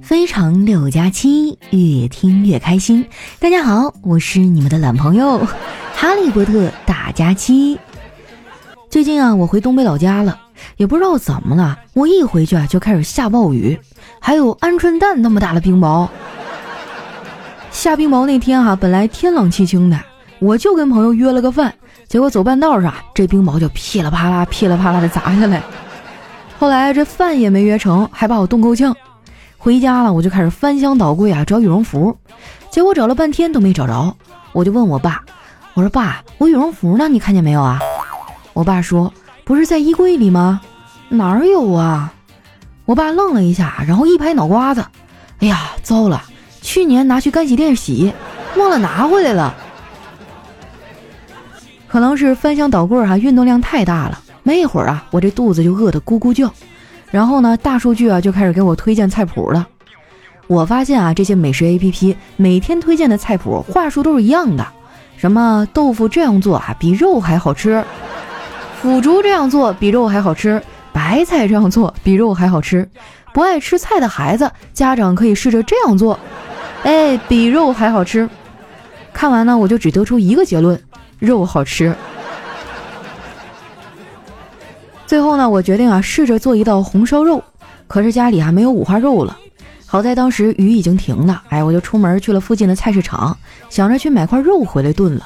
非常六加七，越听越开心。大家好，我是你们的懒朋友 哈利波特大假期。最近啊，我回东北老家了，也不知道怎么了，我一回去啊就开始下暴雨，还有鹌鹑蛋那么大的冰雹。下冰雹那天哈，本来天朗气清的，我就跟朋友约了个饭，结果走半道上，这冰雹就噼里啪啦、噼里啪啦的砸下来。后来这饭也没约成，还把我冻够呛。回家了，我就开始翻箱倒柜啊找羽绒服，结果找了半天都没找着。我就问我爸，我说爸，我羽绒服呢？你看见没有啊？我爸说不是在衣柜里吗？哪儿有啊？我爸愣了一下，然后一拍脑瓜子，哎呀，糟了，去年拿去干洗店洗，忘了拿回来了。可能是翻箱倒柜哈，运动量太大了，没一会儿啊，我这肚子就饿得咕咕叫。然后呢，大数据啊就开始给我推荐菜谱了。我发现啊，这些美食 APP 每天推荐的菜谱话术都是一样的，什么豆腐这样做啊比肉还好吃，腐竹这样做比肉还好吃，白菜这样做比肉还好吃，不爱吃菜的孩子家长可以试着这样做，哎，比肉还好吃。看完呢，我就只得出一个结论：肉好吃。最后呢，我决定啊，试着做一道红烧肉。可是家里还没有五花肉了。好在当时雨已经停了，哎，我就出门去了附近的菜市场，想着去买块肉回来炖了。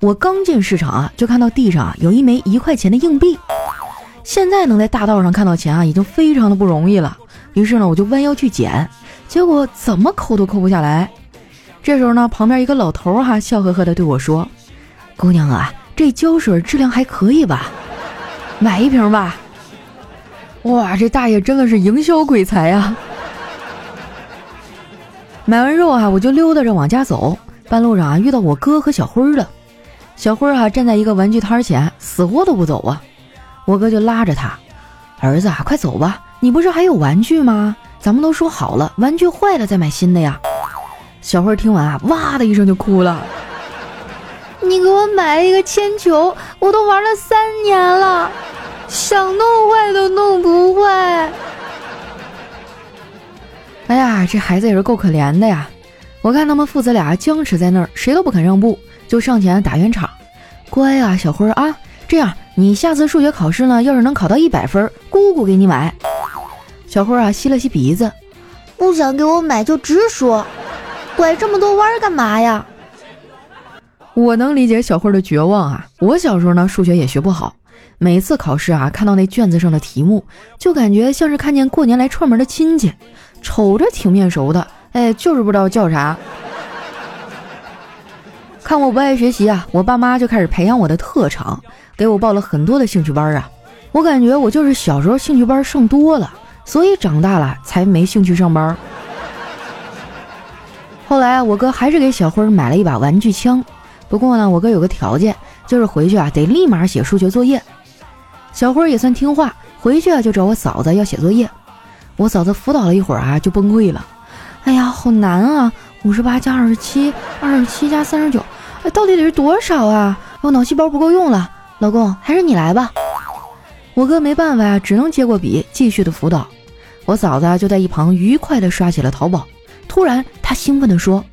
我刚进市场啊，就看到地上啊有一枚一块钱的硬币。现在能在大道上看到钱啊，已经非常的不容易了。于是呢，我就弯腰去捡，结果怎么抠都抠不下来。这时候呢，旁边一个老头哈笑呵呵的对我说：“姑娘啊，这胶水质量还可以吧？”买一瓶吧！哇，这大爷真的是营销鬼才呀！买完肉啊，我就溜达着往家走。半路上啊，遇到我哥和小辉了。小辉啊，站在一个玩具摊前，死活都不走啊。我哥就拉着他：“儿子啊，快走吧！你不是还有玩具吗？咱们都说好了，玩具坏了再买新的呀。”小辉听完啊，哇的一声就哭了。你给我买了一个铅球，我都玩了三年了，想弄坏都弄不坏。哎呀，这孩子也是够可怜的呀！我看他们父子俩僵持在那儿，谁都不肯让步，就上前打圆场。乖啊，小辉啊，这样你下次数学考试呢，要是能考到一百分，姑姑给你买。小辉啊，吸了吸鼻子，不想给我买就直说，拐这么多弯干嘛呀？我能理解小慧的绝望啊！我小时候呢，数学也学不好，每次考试啊，看到那卷子上的题目，就感觉像是看见过年来串门的亲戚，瞅着挺面熟的，哎，就是不知道叫啥。看我不爱学习啊，我爸妈就开始培养我的特长，给我报了很多的兴趣班啊。我感觉我就是小时候兴趣班上多了，所以长大了才没兴趣上班。后来我哥还是给小辉买了一把玩具枪。不过呢，我哥有个条件，就是回去啊得立马写数学作业。小辉也算听话，回去啊就找我嫂子要写作业。我嫂子辅导了一会儿啊就崩溃了，哎呀，好难啊！五十八加二十七，二十七加三十九，哎，到底得是多少啊？我脑细胞不够用了，老公还是你来吧。我哥没办法呀，只能接过笔继续的辅导。我嫂子就在一旁愉快的刷起了淘宝。突然，她兴奋地说：“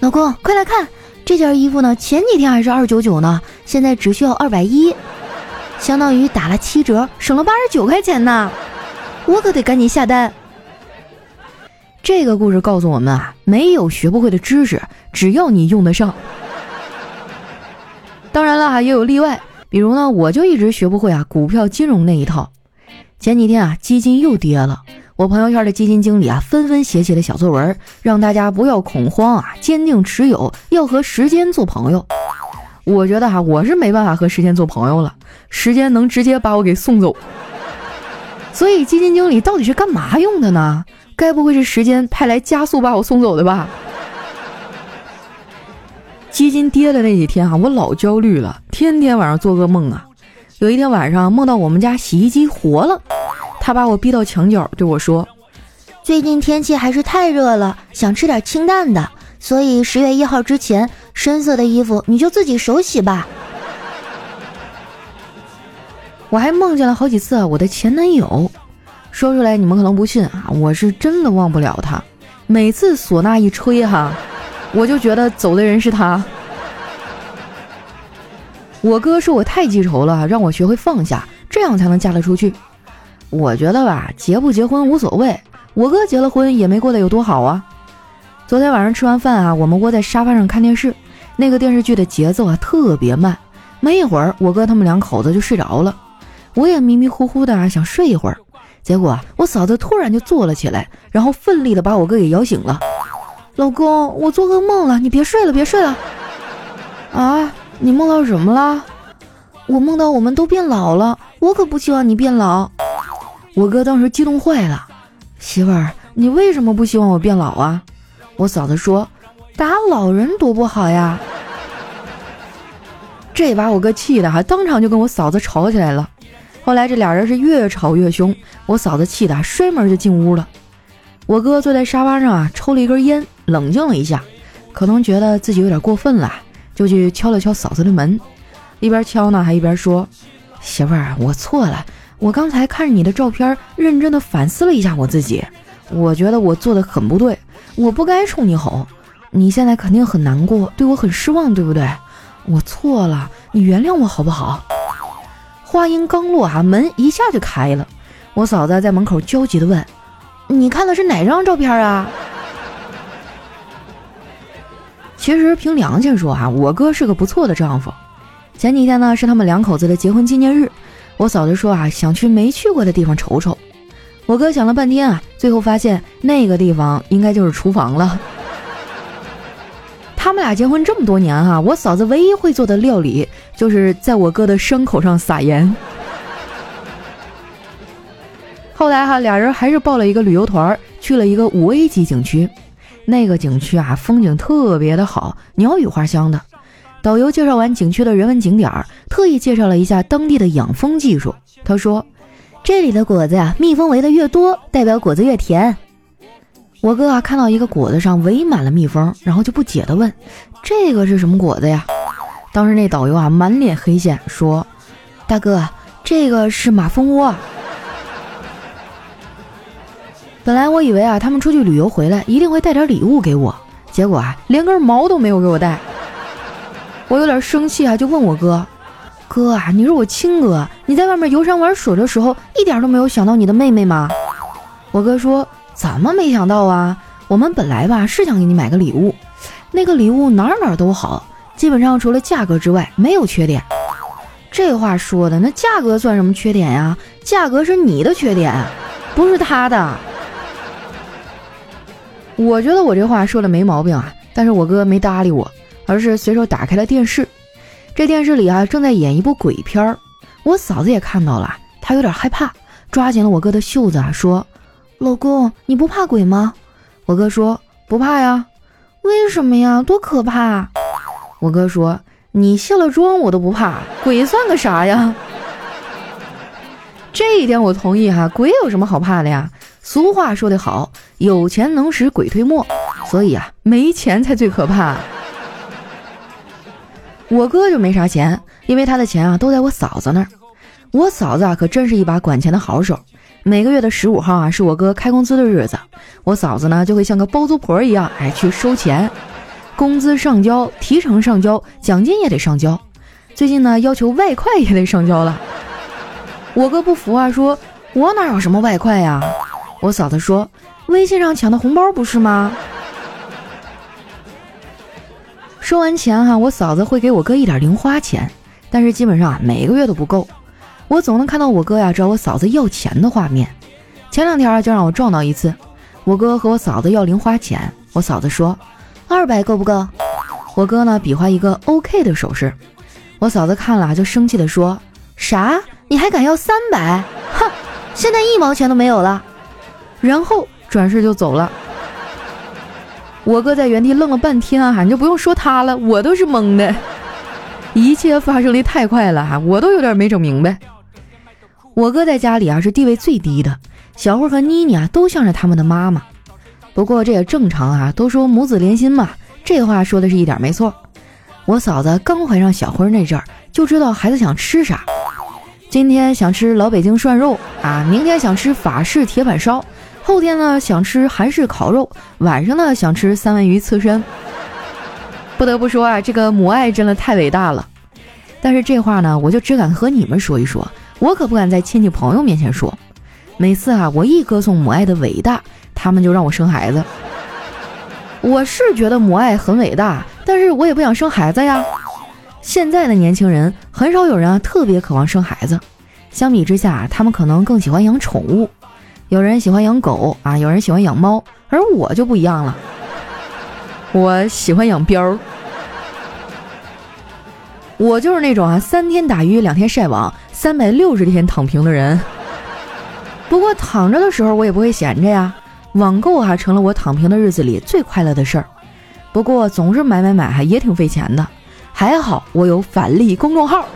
老公，快来看！”这件衣服呢，前几天还是二九九呢，现在只需要二百一，相当于打了七折，省了八十九块钱呢。我可得赶紧下单。这个故事告诉我们啊，没有学不会的知识，只要你用得上。当然了，也有例外，比如呢，我就一直学不会啊，股票金融那一套。前几天啊，基金又跌了。我朋友圈的基金经理啊，纷纷写起了小作文，让大家不要恐慌啊，坚定持有，要和时间做朋友。我觉得哈，我是没办法和时间做朋友了，时间能直接把我给送走。所以基金经理到底是干嘛用的呢？该不会是时间派来加速把我送走的吧？基金跌的那几天啊，我老焦虑了，天天晚上做噩梦啊。有一天晚上梦到我们家洗衣机活了。他把我逼到墙角，对我说：“最近天气还是太热了，想吃点清淡的，所以十月一号之前，深色的衣服你就自己手洗吧。”我还梦见了好几次我的前男友，说出来你们可能不信啊，我是真的忘不了他。每次唢呐一吹哈，我就觉得走的人是他。我哥说我太记仇了，让我学会放下，这样才能嫁得出去。我觉得吧，结不结婚无所谓，我哥结了婚也没过得有多好啊。昨天晚上吃完饭啊，我们窝在沙发上看电视，那个电视剧的节奏啊特别慢，没一会儿我哥他们两口子就睡着了。我也迷迷糊糊的啊想睡一会儿，结果我嫂子突然就坐了起来，然后奋力的把我哥给摇醒了。老公，我做噩梦了，你别睡了，别睡了。啊，你梦到什么了？我梦到我们都变老了，我可不希望你变老。我哥当时激动坏了，媳妇儿，你为什么不希望我变老啊？我嫂子说，打老人多不好呀。这把我哥气的哈，当场就跟我嫂子吵起来了。后来这俩人是越吵越凶，我嫂子气得摔门就进屋了。我哥坐在沙发上啊，抽了一根烟，冷静了一下，可能觉得自己有点过分了，就去敲了敲嫂子的门，一边敲呢还一边说：“媳妇儿，我错了，我刚才看着你的照片，认真的反思了一下我自己，我觉得我做的很不对，我不该冲你吼。你现在肯定很难过，对我很失望，对不对？我错了，你原谅我好不好？”话音刚落，哈门一下就开了。我嫂子在门口焦急地问：“你看的是哪张照片啊？”其实凭良心说，哈我哥是个不错的丈夫。前几天呢是他们两口子的结婚纪念日，我嫂子说啊想去没去过的地方瞅瞅。我哥想了半天啊，最后发现那个地方应该就是厨房了。他们俩结婚这么多年哈，我嫂子唯一会做的料理就是在我哥的伤口上撒盐。后来哈，俩人还是报了一个旅游团，去了一个五 A 级景区。那个景区啊，风景特别的好，鸟语花香的。导游介绍完景区的人文景点，特意介绍了一下当地的养蜂技术。他说：“这里的果子呀，蜜蜂围的越多，代表果子越甜。”我哥啊，看到一个果子上围满了蜜蜂，然后就不解地问：“这个是什么果子呀？”当时那导游啊，满脸黑线，说：“大哥，这个是马蜂窝。”本来我以为啊，他们出去旅游回来一定会带点礼物给我，结果啊，连根毛都没有给我带。我有点生气啊，就问我哥：“哥啊，你是我亲哥，你在外面游山玩水的时候，一点都没有想到你的妹妹吗？”我哥说。怎么没想到啊？我们本来吧是想给你买个礼物，那个礼物哪哪都好，基本上除了价格之外没有缺点。这话说的，那价格算什么缺点呀？价格是你的缺点，不是他的。我觉得我这话说的没毛病啊，但是我哥没搭理我，而是随手打开了电视。这电视里啊正在演一部鬼片儿，我嫂子也看到了，她有点害怕，抓紧了我哥的袖子啊说。老公，你不怕鬼吗？我哥说不怕呀。为什么呀？多可怕！我哥说你卸了妆我都不怕，鬼算个啥呀？这一点我同意哈，鬼有什么好怕的呀？俗话说得好，有钱能使鬼推磨，所以啊，没钱才最可怕。我哥就没啥钱，因为他的钱啊都在我嫂子那儿。我嫂子啊可真是一把管钱的好手。每个月的十五号啊，是我哥开工资的日子，我嫂子呢就会像个包租婆一样，哎，去收钱，工资上交，提成上交，奖金也得上交。最近呢，要求外快也得上交了。我哥不服啊，说我哪有什么外快呀？我嫂子说，微信上抢的红包不是吗？收完钱哈，我嫂子会给我哥一点零花钱，但是基本上啊，每个月都不够。我总能看到我哥呀找我嫂子要钱的画面，前两天就让我撞到一次，我哥和我嫂子要零花钱，我嫂子说二百够不够？我哥呢比划一个 OK 的手势，我嫂子看了就生气的说啥？你还敢要三百？哼，现在一毛钱都没有了，然后转身就走了。我哥在原地愣了半天啊，你就不用说他了，我都是懵的，一切发生的太快了哈，我都有点没整明白。我哥在家里啊是地位最低的，小慧和妮妮啊都向着他们的妈妈。不过这也正常啊，都说母子连心嘛，这话说的是一点没错。我嫂子刚怀上小辉那阵儿，就知道孩子想吃啥，今天想吃老北京涮肉啊，明天想吃法式铁板烧，后天呢想吃韩式烤肉，晚上呢想吃三文鱼刺身。不得不说啊，这个母爱真的太伟大了。但是这话呢，我就只敢和你们说一说，我可不敢在亲戚朋友面前说。每次啊，我一歌颂母爱的伟大，他们就让我生孩子。我是觉得母爱很伟大，但是我也不想生孩子呀。现在的年轻人很少有人啊特别渴望生孩子，相比之下，他们可能更喜欢养宠物。有人喜欢养狗啊，有人喜欢养猫，而我就不一样了，我喜欢养膘。我就是那种啊，三天打鱼两天晒网，三百六十天躺平的人。不过躺着的时候我也不会闲着呀，网购还成了我躺平的日子里最快乐的事儿。不过总是买买买，还也挺费钱的。还好我有返利公众号，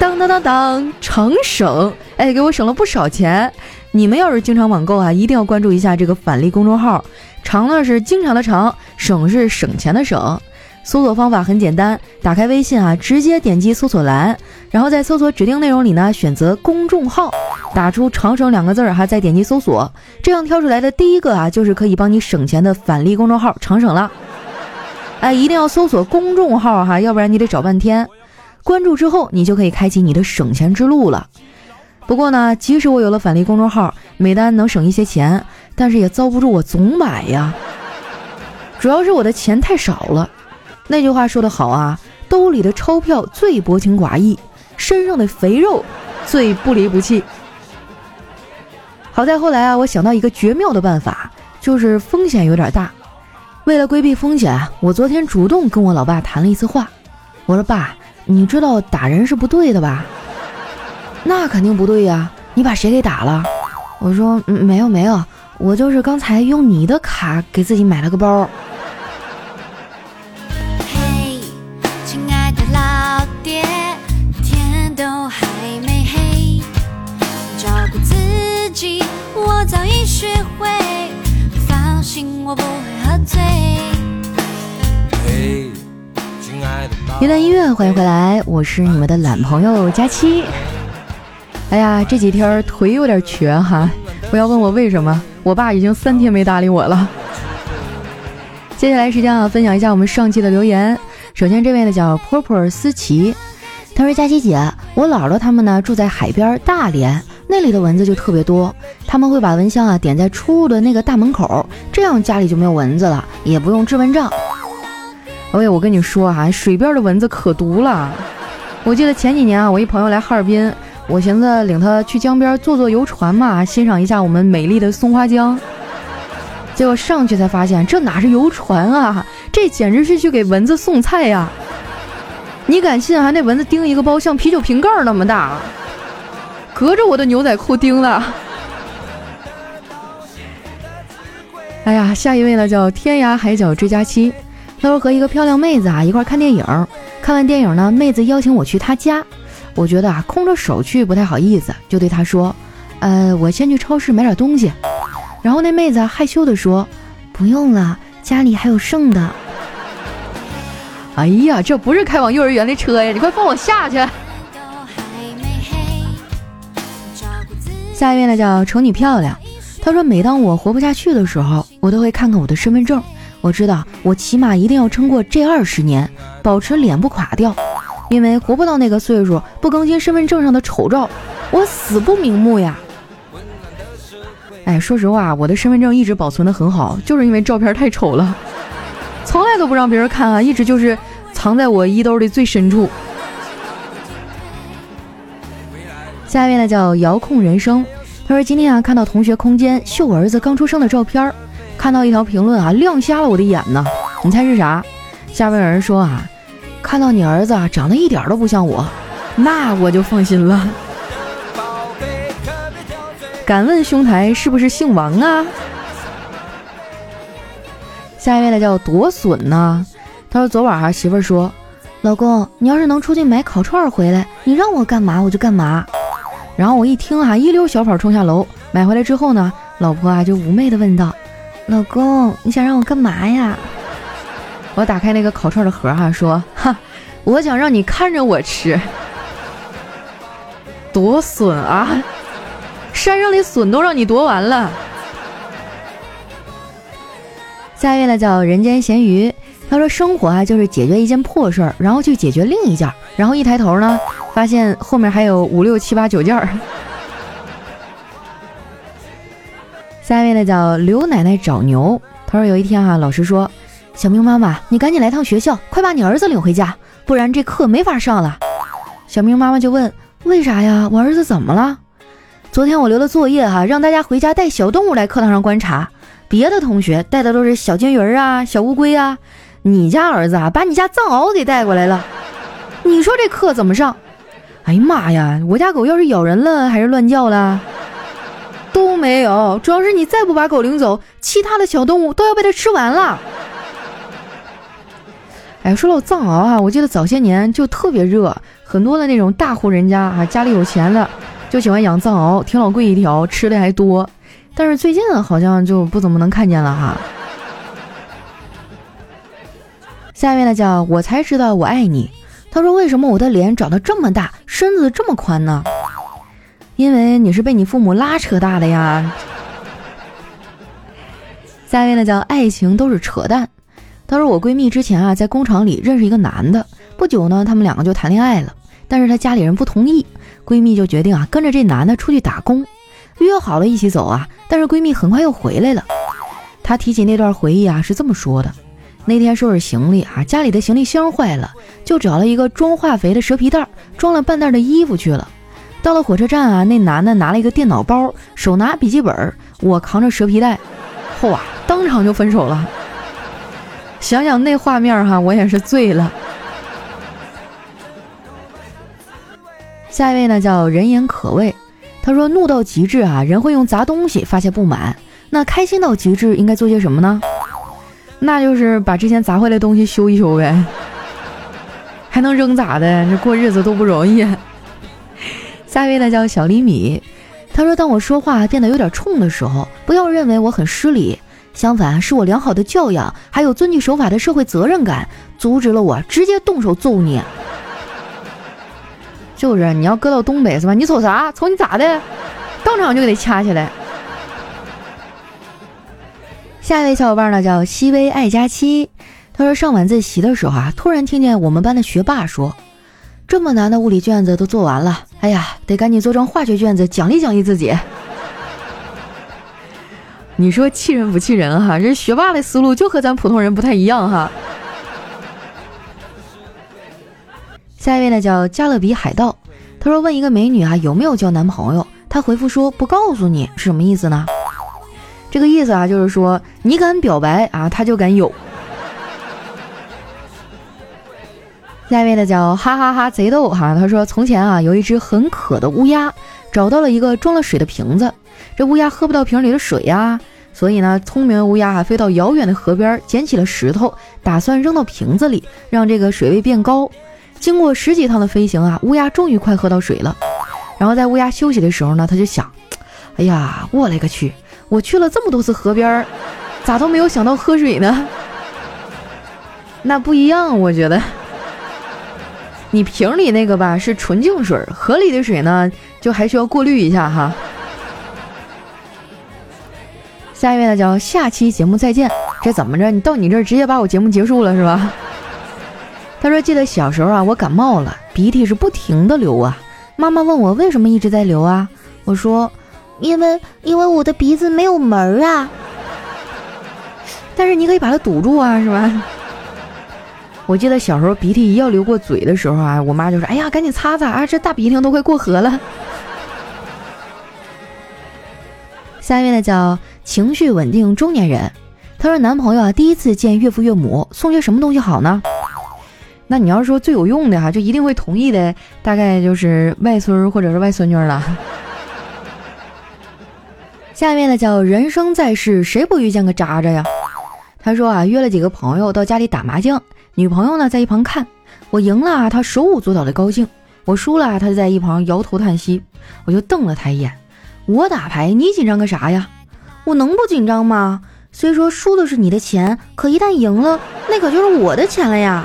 当当当当，成省！哎，给我省了不少钱。你们要是经常网购啊，一定要关注一下这个返利公众号。长呢是经常的长，省是省钱的省。搜索方法很简单，打开微信啊，直接点击搜索栏，然后在搜索指定内容里呢，选择公众号，打出“长省”两个字儿哈，再点击搜索，这样挑出来的第一个啊，就是可以帮你省钱的返利公众号“长省”了。哎，一定要搜索公众号哈，要不然你得找半天。关注之后，你就可以开启你的省钱之路了。不过呢，即使我有了返利公众号，每单能省一些钱，但是也遭不住我总买呀。主要是我的钱太少了。那句话说得好啊，兜里的钞票最薄情寡义，身上的肥肉最不离不弃。好在后来啊，我想到一个绝妙的办法，就是风险有点大。为了规避风险，我昨天主动跟我老爸谈了一次话。我说：“爸，你知道打人是不对的吧？”“那肯定不对呀，你把谁给打了？”我说：“没有没有，我就是刚才用你的卡给自己买了个包。”一段音乐，欢迎回来，我是你们的懒朋友佳期。哎呀，这几天腿有点瘸哈，不要问我为什么，我爸已经三天没搭理我了。接下来时间啊，分享一下我们上期的留言。首先这位呢叫婆婆思琪，他说：“佳琪姐，我姥姥他们呢住在海边大连，那里的蚊子就特别多，他们会把蚊香啊点在出入的那个大门口，这样家里就没有蚊子了，也不用治蚊帐。”哎呀，我跟你说哈，水边的蚊子可毒了。我记得前几年啊，我一朋友来哈尔滨，我寻思领他去江边坐坐游船嘛，欣赏一下我们美丽的松花江。结果上去才发现，这哪是游船啊，这简直是去给蚊子送菜呀！你敢信啊？那蚊子叮一个包像啤酒瓶盖那么大，隔着我的牛仔裤叮的。哎呀，下一位呢，叫天涯海角追加期。他说和一个漂亮妹子啊一块看电影，看完电影呢，妹子邀请我去她家，我觉得啊空着手去不太好意思，就对她说，呃，我先去超市买点东西。然后那妹子害羞的说，不用了，家里还有剩的。哎呀，这不是开往幼儿园的车呀，你快放我下去。下一位呢叫瞅你漂亮，他说每当我活不下去的时候，我都会看看我的身份证。我知道，我起码一定要撑过这二十年，保持脸不垮掉，因为活不到那个岁数，不更新身份证上的丑照，我死不瞑目呀！哎，说实话，我的身份证一直保存的很好，就是因为照片太丑了，从来都不让别人看啊，一直就是藏在我衣兜的最深处。下一位呢叫遥控人生，他说今天啊看到同学空间秀儿子刚出生的照片。看到一条评论啊，亮瞎了我的眼呢！你猜是啥？下面有人说啊，看到你儿子长得一点都不像我，那我就放心了。敢问兄台是不是姓王啊？下一位呢叫夺笋呢，他说昨晚啊媳妇儿说，老公你要是能出去买烤串回来，你让我干嘛我就干嘛。然后我一听啊，一溜小跑冲下楼，买回来之后呢，老婆啊就妩媚的问道。老公，你想让我干嘛呀？我打开那个烤串的盒哈，说哈，我想让你看着我吃。多损啊！山上的笋都让你夺完了。下一位呢叫人间咸鱼，他说生活啊就是解决一件破事儿，然后去解决另一件，然后一抬头呢，发现后面还有五六七八九件儿。下一位呢叫刘奶奶找牛，他说有一天哈，老师说，小明妈妈，你赶紧来趟学校，快把你儿子领回家，不然这课没法上了。小明妈妈就问，为啥呀？我儿子怎么了？昨天我留的作业哈，让大家回家带小动物来课堂上观察。别的同学带的都是小金鱼儿啊、小乌龟啊，你家儿子啊把你家藏獒给带过来了，你说这课怎么上？哎呀妈呀，我家狗要是咬人了还是乱叫了？都没有，主要是你再不把狗领走，其他的小动物都要被它吃完了。哎，说到藏獒啊，我记得早些年就特别热，很多的那种大户人家啊，家里有钱的就喜欢养藏獒，挺老贵一条，吃的还多。但是最近好像就不怎么能看见了哈。下面呢叫我才知道我爱你。他说为什么我的脸长得这么大，身子这么宽呢？因为你是被你父母拉扯大的呀。下面呢叫爱情都是扯淡。他说我闺蜜之前啊在工厂里认识一个男的，不久呢他们两个就谈恋爱了，但是她家里人不同意，闺蜜就决定啊跟着这男的出去打工。约好了一起走啊，但是闺蜜很快又回来了。她提起那段回忆啊，是这么说的：那天收拾行李啊，家里的行李箱坏了，就找了一个装化肥的蛇皮袋，装了半袋的衣服去了。到了火车站啊，那男的拿了一个电脑包，手拿笔记本，我扛着蛇皮袋，嚯，当场就分手了。想想那画面哈，我也是醉了。下一位呢，叫人言可畏。他说：“怒到极致啊，人会用砸东西发泄不满。那开心到极致应该做些什么呢？那就是把之前砸坏的东西修一修呗。还能扔咋的？这过日子都不容易。”下一位呢叫小厘米，他说：“当我说话变得有点冲的时候，不要认为我很失礼，相反是我良好的教养，还有遵纪守法的社会责任感，阻止了我直接动手揍你。”就是你要搁到东北是吧？你瞅啥？瞅你咋的？当场就给他掐起来。下一位小伙伴呢叫西薇爱佳期，他说上晚自习的时候啊，突然听见我们班的学霸说：“这么难的物理卷子都做完了，哎呀，得赶紧做张化学卷子奖励奖励自己。”你说气人不气人哈？这学霸的思路就和咱普通人不太一样哈。下一位呢叫加勒比海盗，他说问一个美女啊有没有交男朋友，她回复说不告诉你是什么意思呢？这个意思啊就是说你敢表白啊他就敢有。下一位呢叫哈哈哈贼逗哈，他说从前啊有一只很渴的乌鸦，找到了一个装了水的瓶子，这乌鸦喝不到瓶里的水呀，所以呢聪明的乌鸦啊飞到遥远的河边捡起了石头，打算扔到瓶子里，让这个水位变高。经过十几趟的飞行啊，乌鸦终于快喝到水了。然后在乌鸦休息的时候呢，他就想：哎呀，我勒个去！我去了这么多次河边，咋都没有想到喝水呢？那不一样，我觉得。你瓶里那个吧是纯净水，河里的水呢就还需要过滤一下哈。下一位呢叫下期节目再见。这怎么着？你到你这儿直接把我节目结束了是吧？他说：“记得小时候啊，我感冒了，鼻涕是不停的流啊。妈妈问我为什么一直在流啊？我说，因为因为我的鼻子没有门儿啊。但是你可以把它堵住啊，是吧？我记得小时候鼻涕一要流过嘴的时候啊，我妈就说：哎呀，赶紧擦擦啊，这大鼻涕都快过河了。下面呢叫情绪稳定中年人，他说男朋友啊第一次见岳父岳母，送些什么东西好呢？”那你要是说最有用的哈，就一定会同意的，大概就是外孙或者是外孙女了。下面呢叫人生在世，谁不遇见个渣渣呀？他说啊，约了几个朋友到家里打麻将，女朋友呢在一旁看，我赢了，他手舞足蹈的高兴；我输了，他就在一旁摇头叹息。我就瞪了他一眼，我打牌，你紧张个啥呀？我能不紧张吗？虽说输的是你的钱，可一旦赢了，那可就是我的钱了呀。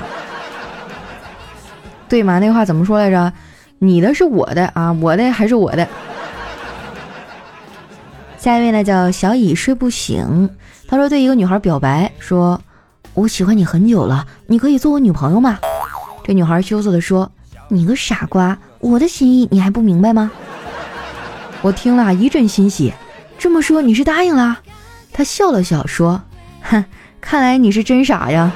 对嘛？那话怎么说来着？你的是我的啊，我的还是我的。下一位呢叫小乙睡不醒，他说对一个女孩表白说：“我喜欢你很久了，你可以做我女朋友吗？”这女孩羞涩的说：“你个傻瓜，我的心意你还不明白吗？”我听了一阵欣喜，这么说你是答应了？他笑了笑说：“哼，看来你是真傻呀。”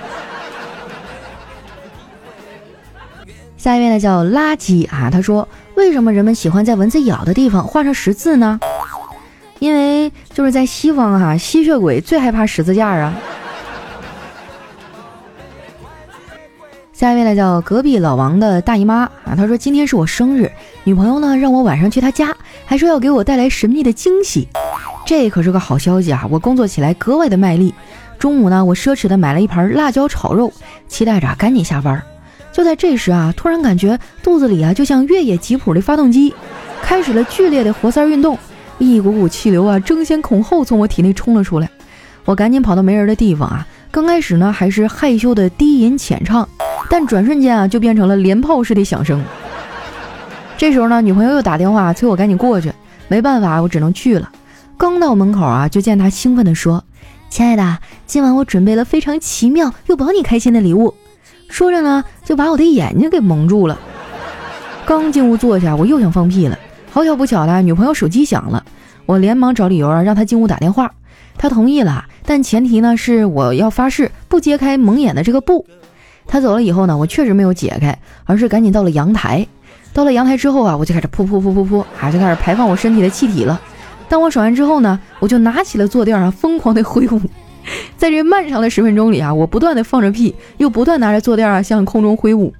下一位呢叫垃圾啊，他说：“为什么人们喜欢在蚊子咬的地方画上十字呢？因为就是在西方哈，吸血鬼最害怕十字架啊。”下一位呢叫隔壁老王的大姨妈啊，她说今天是我生日，女朋友呢让我晚上去她家，还说要给我带来神秘的惊喜，这可是个好消息啊！我工作起来格外的卖力。中午呢，我奢侈的买了一盘辣椒炒肉，期待着赶紧下班。就在这时啊，突然感觉肚子里啊就像越野吉普的发动机，开始了剧烈的活塞运动，一股股气流啊争先恐后从我体内冲了出来。我赶紧跑到没人的地方啊，刚开始呢还是害羞的低吟浅唱。但转瞬间啊，就变成了连炮式的响声。这时候呢，女朋友又打电话催我赶紧过去，没办法，我只能去了。刚到门口啊，就见她兴奋地说：“亲爱的，今晚我准备了非常奇妙又保你开心的礼物。”说着呢，就把我的眼睛给蒙住了。刚进屋坐下，我又想放屁了。好巧不巧的，女朋友手机响了，我连忙找理由啊，让她进屋打电话。她同意了，但前提呢是我要发誓不揭开蒙眼的这个布。她走了以后呢，我确实没有解开，而是赶紧到了阳台。到了阳台之后啊，我就开始噗噗噗噗噗，啊，就开始排放我身体的气体了。当我爽完之后呢，我就拿起了坐垫啊，疯狂的挥舞。在这漫长的十分钟里啊，我不断的放着屁，又不断拿着坐垫啊向空中挥舞。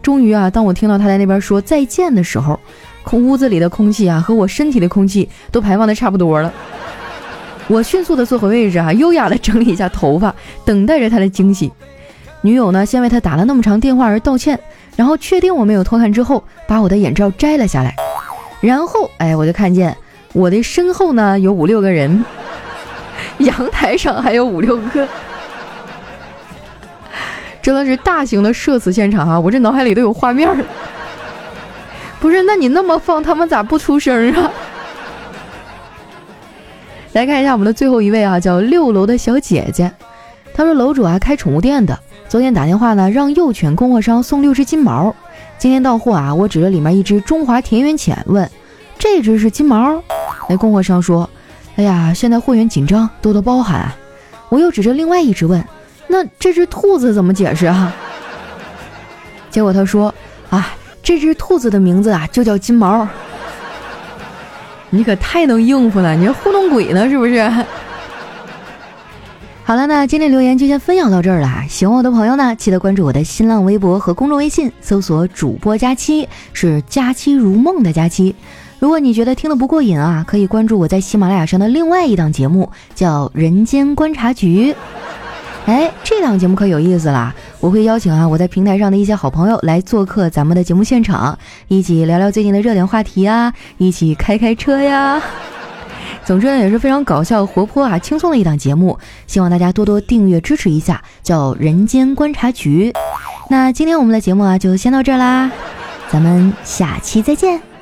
终于啊，当我听到他在那边说再见的时候，空屋子里的空气啊和我身体的空气都排放的差不多了。我迅速的坐回位置啊，优雅的整理一下头发，等待着他的惊喜。女友呢，先为他打了那么长电话而道歉，然后确定我没有偷看之后，把我的眼罩摘了下来，然后，哎，我就看见我的身后呢有五六个人，阳台上还有五六个，真的是大型的社死现场啊！我这脑海里都有画面儿。不是，那你那么放，他们咋不出声啊？来看一下我们的最后一位啊，叫六楼的小姐姐，她说楼主啊开宠物店的。昨天打电话呢，让幼犬供货商送六只金毛。今天到货啊，我指着里面一只中华田园犬问：“这只是金毛？”那供货商说：“哎呀，现在货源紧张，多多包涵啊。”我又指着另外一只问：“那这只兔子怎么解释啊？”结果他说：“啊，这只兔子的名字啊就叫金毛。”你可太能应付了，你糊弄鬼呢是不是？好了，那今天留言就先分享到这儿了。喜欢我的朋友呢，记得关注我的新浪微博和公众微信，搜索“主播佳期”，是“佳期如梦”的佳期。如果你觉得听得不过瘾啊，可以关注我在喜马拉雅上的另外一档节目，叫《人间观察局》。哎，这档节目可有意思了，我会邀请啊我在平台上的一些好朋友来做客咱们的节目现场，一起聊聊最近的热点话题啊，一起开开车呀。总之呢，也是非常搞笑、活泼啊、轻松的一档节目，希望大家多多订阅支持一下，叫《人间观察局》。那今天我们的节目啊，就先到这儿啦，咱们下期再见。